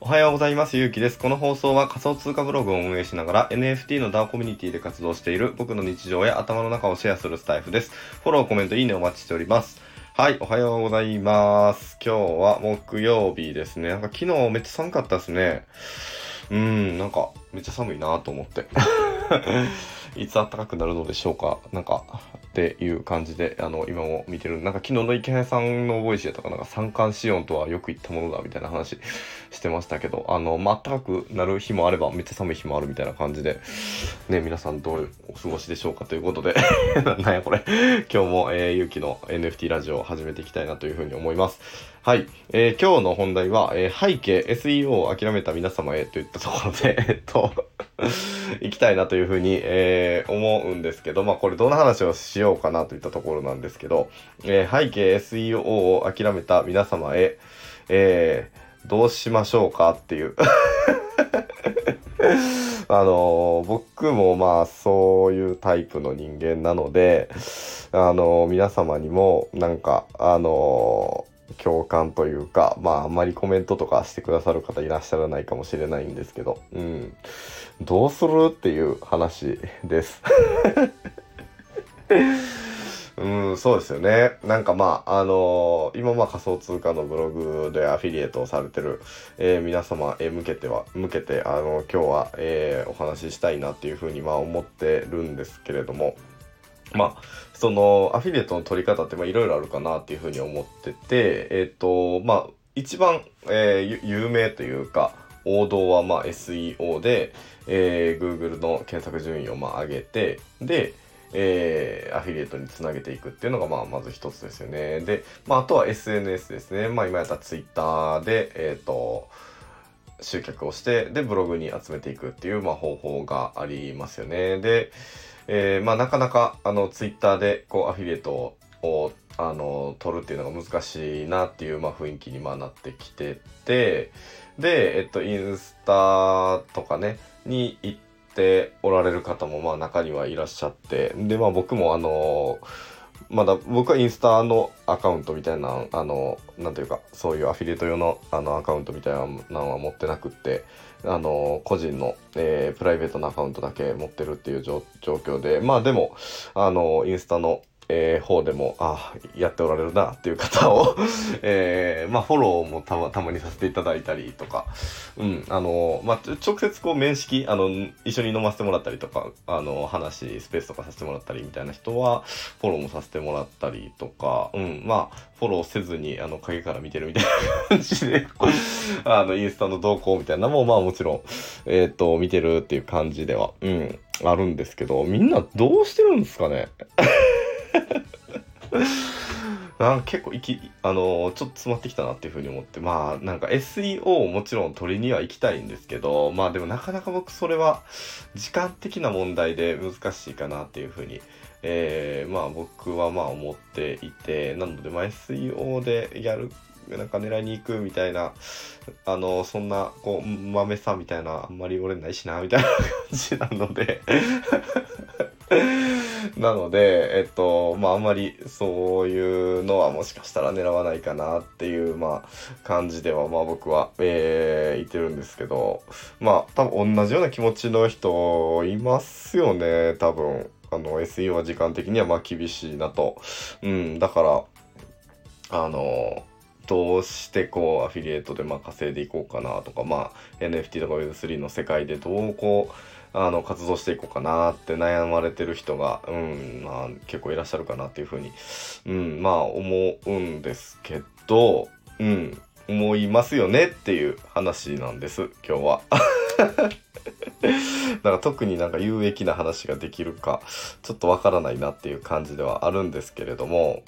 おはようございます。ゆうきです。この放送は仮想通貨ブログを運営しながら NFT の DAO コミュニティで活動している僕の日常や頭の中をシェアするスタイフです。フォロー、コメント、いいねお待ちしております。はい、おはようございます。今日は木曜日ですね。なんか昨日めっちゃ寒かったですね。うーん、なんかめっちゃ寒いなと思って。いつ暖かくなるのでしょうか？なんか、っていう感じで、あの、今も見てる。なんか昨日の池谷さんのボイスやとか、な？んか三寒四温とはよく言ったものだみたいな話してましたけど、あの、まあ、暖かくなる日もあれば、めっちゃ寒い日もあるみたいな感じで、ね、皆さんどうお過ごしでしょうかということで、なんやこれ。今日も、えー、ゆうきの NFT ラジオを始めていきたいなというふうに思います。はい。えー今日の本題は、えー背景 SEO を諦めた皆様へといったところで、えっと、行きたいなというふうに、えー思うんですけど、まあこれどんな話をしようかなといったところなんですけど、えー背景 SEO を諦めた皆様へ、えーどうしましょうかっていう。あの僕もまあそういうタイプの人間なので、あの皆様にもなんか、あの共感というか、まああんまりコメントとかしてくださる方いらっしゃらないかもしれないんですけど、うん。どうするっていう話です。うん、そうですよね。なんかまあ、あのー今まあ仮想通貨のブログでアフィリエイトをされてる、えー皆様へ向けては、向けて、あの今日は、えお話ししたいなっていうふうにまあ思ってるんですけれども、まあ、そのアフィリエイトの取り方っていろいろあるかなっていうふうに思ってて、えっ、と、まあ、一番、えー有名というか、王道はまあ SEO で、えー Google の検索順位をまあ上げて、で、えーアフィリエイトにつなげていくっていうのがまあまず一つですよね。で、まあ、あとは SNS ですね。まあ今やったら Twitter で、えっ、と、集客をして、で、ブログに集めていくっていう、まあ、方法がありますよね。で、えーまあ、なかなか、あの、ツイッターで、こう、アフィリエイトを、あの、取るっていうのが難しいなっていう、まあ、雰囲気に、まあ、なってきてて、で、えっと、インスタとかね、に行っておられる方も、まあ、中にはいらっしゃって、で、まあ、僕も、あの、まだ僕はインスタのアカウントみたいな、あの、なんていうか、そういうアフィリエイト用のあのアカウントみたいなのは持ってなくって、あの、個人の、えープライベートなアカウントだけ持ってるっていう状況で、まあでも、あの、インスタの、えー方でも、あやっておられるなっていう方を、えーまあフォローもたまたまにさせていただいたりとか、うん、あの、まあ、直接こう面識、あの、一緒に飲ませてもらったりとか、あの、話、スペースとかさせてもらったりみたいな人は、フォローもさせてもらったりとか、うん、まあ、フォローせずに、あの、影から見てるみたいな感じで、あの、インスタの動向みたいなのも、まあもちろん、えっ、と、見てるっていう感じでは、うん、あるんですけど、みんなどうしてるんですかね？なん結構いき、あのちょっと詰まってきたなっていうふうに思って、まあ、なんか SEO をもちろん取りには行きたいんですけど、まあでもなかなか僕それは時間的な問題で難しいかなっていうふうに、えーまあ僕はまあ思っていて、なのでまあ SEO でやる、なんか狙いに行くみたいな、あの、そんな、こう、豆さみたいな、あんまり俺ないしな、みたいな感じなので、なので、えっと、まあ、あんまりそういうのはもしかしたら狙わないかなっていう、まあ、感じでは、まあ僕は、えー、言ってるんですけど、まあ、多分同じような気持ちの人いますよね、多分。あの、SEO は時間的にはまあ厳しいなと。うん、だから、あの、どうしてこうアフィリエイトでまあ稼いでいこうかなとか、まあ、NFT とか Web3 の世界でどうこうあの活動していこうかなって悩まれてる人が、うんまあ、結構いらっしゃるかなっていうふうに、うん、まあ思うんですけど、うん、思いますよねっていう話なんです今日は。だか特になんか有益な話ができるかちょっとわからないなっていう感じではあるんですけれども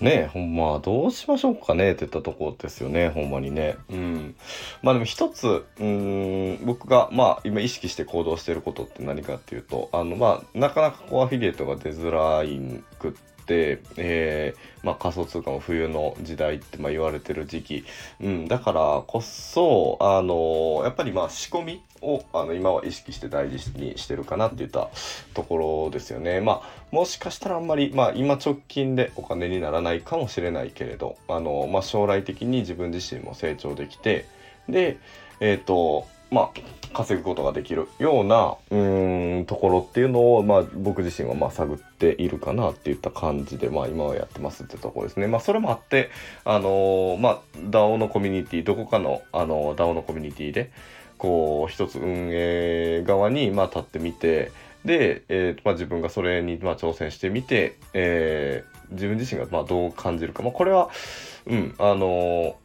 ねほんまどうしましょうかねって言ったところですよねほんまにね。うん。まあでも一つうん僕がまあ今意識して行動してることって何かっていうとあのまあなかなかこうアフィリエイトが出づらいくっ、えー、まあ、仮想通貨も冬の時代ってまあ言われてる時期、うん、だからこそ、あのやっぱりまあ仕込みをあの今は意識して大事にしてるかなっていったところですよね。まあもしかしたらあんまり、まあ、今直近でお金にならないかもしれないけれどあの、まあ、将来的に自分自身も成長できてでえっ、ー、とまあ、稼ぐことができるようなうんところっていうのを、まあ、僕自身はまあ探っているかなっていった感じで、まあ、今はやってますってところですね。まあ、それもあって、あのー、まあ、DAO のコミュニティどこかの、あの DAO のコミュニティでこう一つ運営側に、まあ、立ってみてで、えーまあ、自分がそれに、まあ、挑戦してみて、えー、自分自身がまあどう感じるか、まあ、これは、うんあの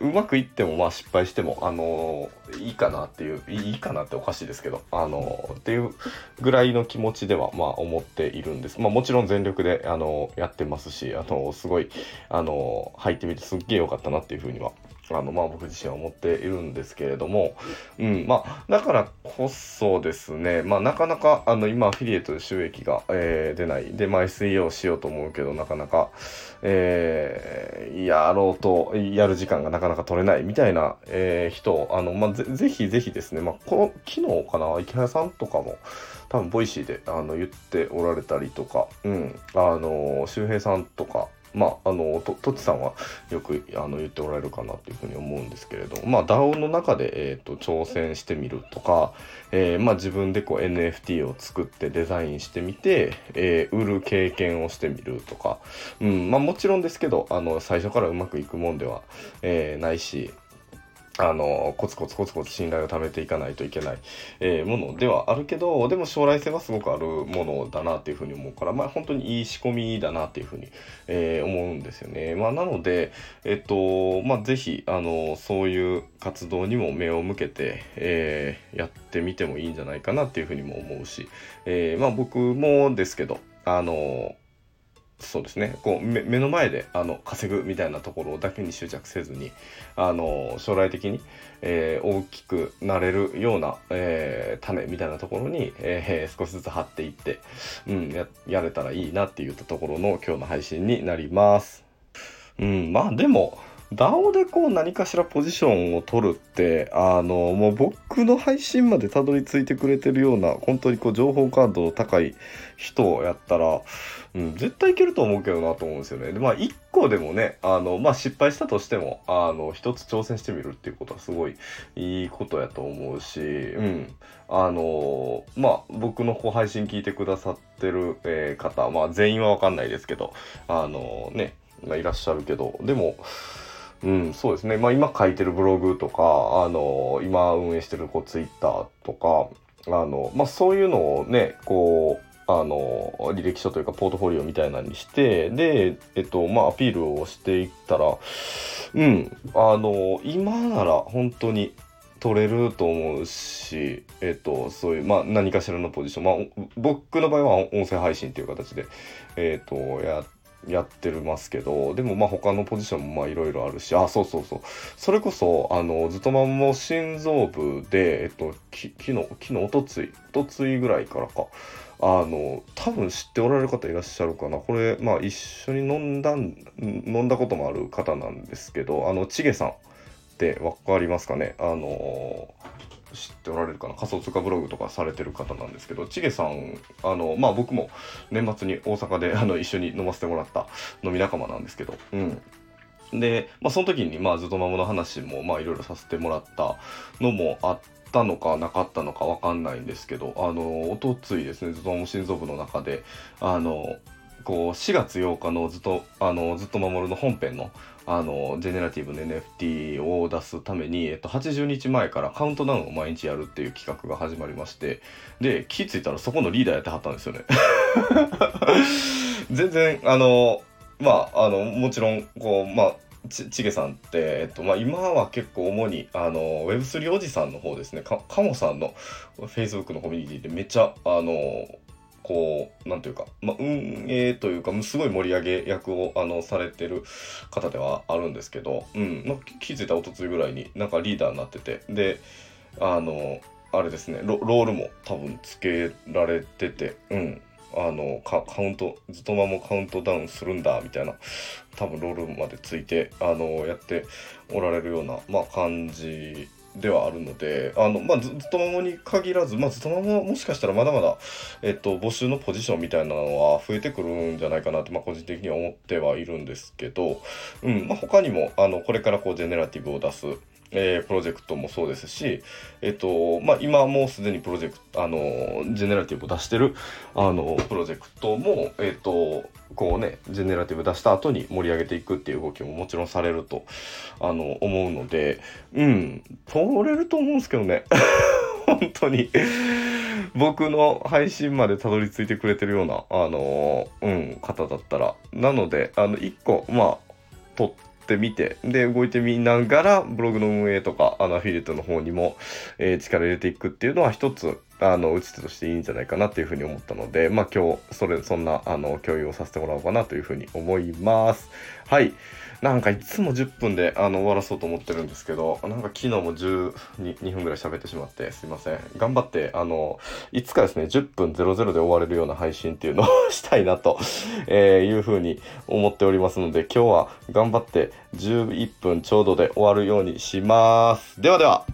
うまくいってもまあ失敗してもあのー、いいかなっていういいかなっておかしいですけどあのー、っていうぐらいの気持ちではまあ思っているんです。まあもちろん全力であのー、やってますしあのすごいあの入ってみてすっげえ良かったなっていうふうにはあのまあ僕自身は思っているんですけれども、うん、まあだからこそですね、まあなかなかあの今アフィリエイトで収益が、えー、出ない。で、まあ SEO しようと思うけどなかなか、えー、やろうと、やる時間がなかなか取れないみたいな、えー、人、あの、まあぜぜひぜひですね、まあこの昨日かな、池原さんとかも、多分 Voicy であの言っておられたりとか、うん、あの、周平さんとか、まあ、あのととちさんはよくあの言っておられるかなというふうに思うんですけれどまあ DAO の中で、えーと、挑戦してみるとか、えー、まあ、自分でこう NFT を作ってデザインしてみて、えー、売る経験をしてみるとか、うんまあ、もちろんですけどあの最初からうまくいくもんでは、えー、ないしあの、コツコツコツコツ信頼を貯めていかないといけない、えー、ものではあるけど、でも将来性はすごくあるものだなっていうふうに思うから、まあ本当にいい仕込みだなっていうふうに、えー、思うんですよね。まあなので、えっと、まあぜひ、あの、そういう活動にも目を向けて、えー、やってみてもいいんじゃないかなっていうふうにも思うし、え、まあ僕もですけど、あの、そうですねこう目の前であの稼ぐみたいなところだけに執着せずにあの将来的に、えー、大きくなれるような、えー、種みたいなところに、えー、少しずつ張っていって、うん、ややれたらいいなっていうところの今日の配信になります。うん、まあでも DAO でこう何かしらポジションを取るって、あの、もう僕の配信までたどり着いてくれてるような、本当にこう情報感度の高い人をやったら、うん、絶対いけると思うけどなと思うんですよね。で、まあ一個でもね、あの、まあ失敗したとしても、あの、一つ挑戦してみるっていうことはすごいいいことやと思うし、うん。あの、まあ僕のこう配信聞いてくださってる、えー、方、まあ全員はわかんないですけど、あのね、がいらっしゃるけど、でも、うん、そうですね。まあ今書いてるブログとか、あの、今運営してるこうツイッターとか、あの、まあそういうのをね、こう、あの、履歴書というかポートフォリオみたいなのにして、で、えっと、まあアピールをしていったら、うん、あの、今なら本当に取れると思うし、えっと、そういう、まあ何かしらのポジション、まあ僕の場合は音声配信という形で、えっと、やって、やってるますけど、でもまあ他のポジションもまあいろいろあるし、あ、そうそうそう。それこそ、あの、ずっとまんも心臓部で、えっと、き昨日、昨日、おとつい、おとついぐらいからか、あの、多分知っておられる方いらっしゃるかな。これ、まあ一緒に飲んだ、飲んだこともある方なんですけど、あの、ちげさんってわかりますかね？あの、知っておられるかな？仮想通貨ブログとかされてる方なんですけどチゲさんあのまあ僕も年末に大阪で あの一緒に飲ませてもらった飲み仲間なんですけどうん。で、まあ、その時に、まあ、ずっとマモの話も、まあ、いろいろさせてもらったのもあったのかなかったのかわかんないんですけど、あの、おとついですね、ずっとマモ心臓部の中で、あの、こう、4月8日のずっと、あの、ずっと守るの本編の、あの、ジェネラティブの NFT を出すために、えっと、80日前からカウントダウンを毎日やるっていう企画が始まりまして、で、気づいたらそこのリーダーやってはったんですよね。全然、あの、まあ、あの、もちろん、こう、まあ、ちちげさんって、えっとまあ、今は結構主にあの Web3 おじさんの方ですねかカモさんの Facebook のコミュニティでめっちゃあのこう、なんというか、まあ、運営というか、すごい盛り上げ役を、あの、されてる方ではあるんですけど、うん、まあ、気づいたおとついぐらいになんかリーダーになってて、で、あの、あれですねロ、ロールも多分つけられてて、うん。あのカウントずっとまもカウントダウンするんだみたいな多分ロールまでついてあのやっておられるような、まあ、感じではあるので、あの、まあ、ずっとまもに限らず、まあ、ずっとまももしかしたらまだまだ、えっと、募集のポジションみたいなのは増えてくるんじゃないかなって、まあ、個人的には思ってはいるんですけど、うん、まあ、他にも、あの、これからこう、ジェネラティブを出す、えー、プロジェクトもそうですし、えっと、まあ、今もうすでにプロジェクト、あの、ジェネラティブを出してる、あの、プロジェクトも、えっと、こうね、ジェネラティブ出した後に盛り上げていくっていう動きももちろんされると、あの、思うので、うん、通れると思うんですけどね。本当に僕の配信までたどり着いてくれてるような、あの、うん、方だったら。なので、あの、一個、まあ、撮って、ってみて、で、動いてみながら、ブログの運営とか、あの、アフィリエイトの方にも、えー、力入れていくっていうのは一つ、あの、打ち手としていいんじゃないかなっていうふうに思ったので、まあ今日、それ、そんな、あの、共有をさせてもらおうかなというふうに思います。はい。なんかいつも10分であの終わらそうと思ってるんですけど、なんか昨日も12分ぐらい喋ってしまってすいません。頑張って、あの、いつかですね、10分00で終われるような配信っていうのを したいなと、えいうふうに思っておりますので、今日は頑張って11分ちょうどで終わるようにします。ではでは。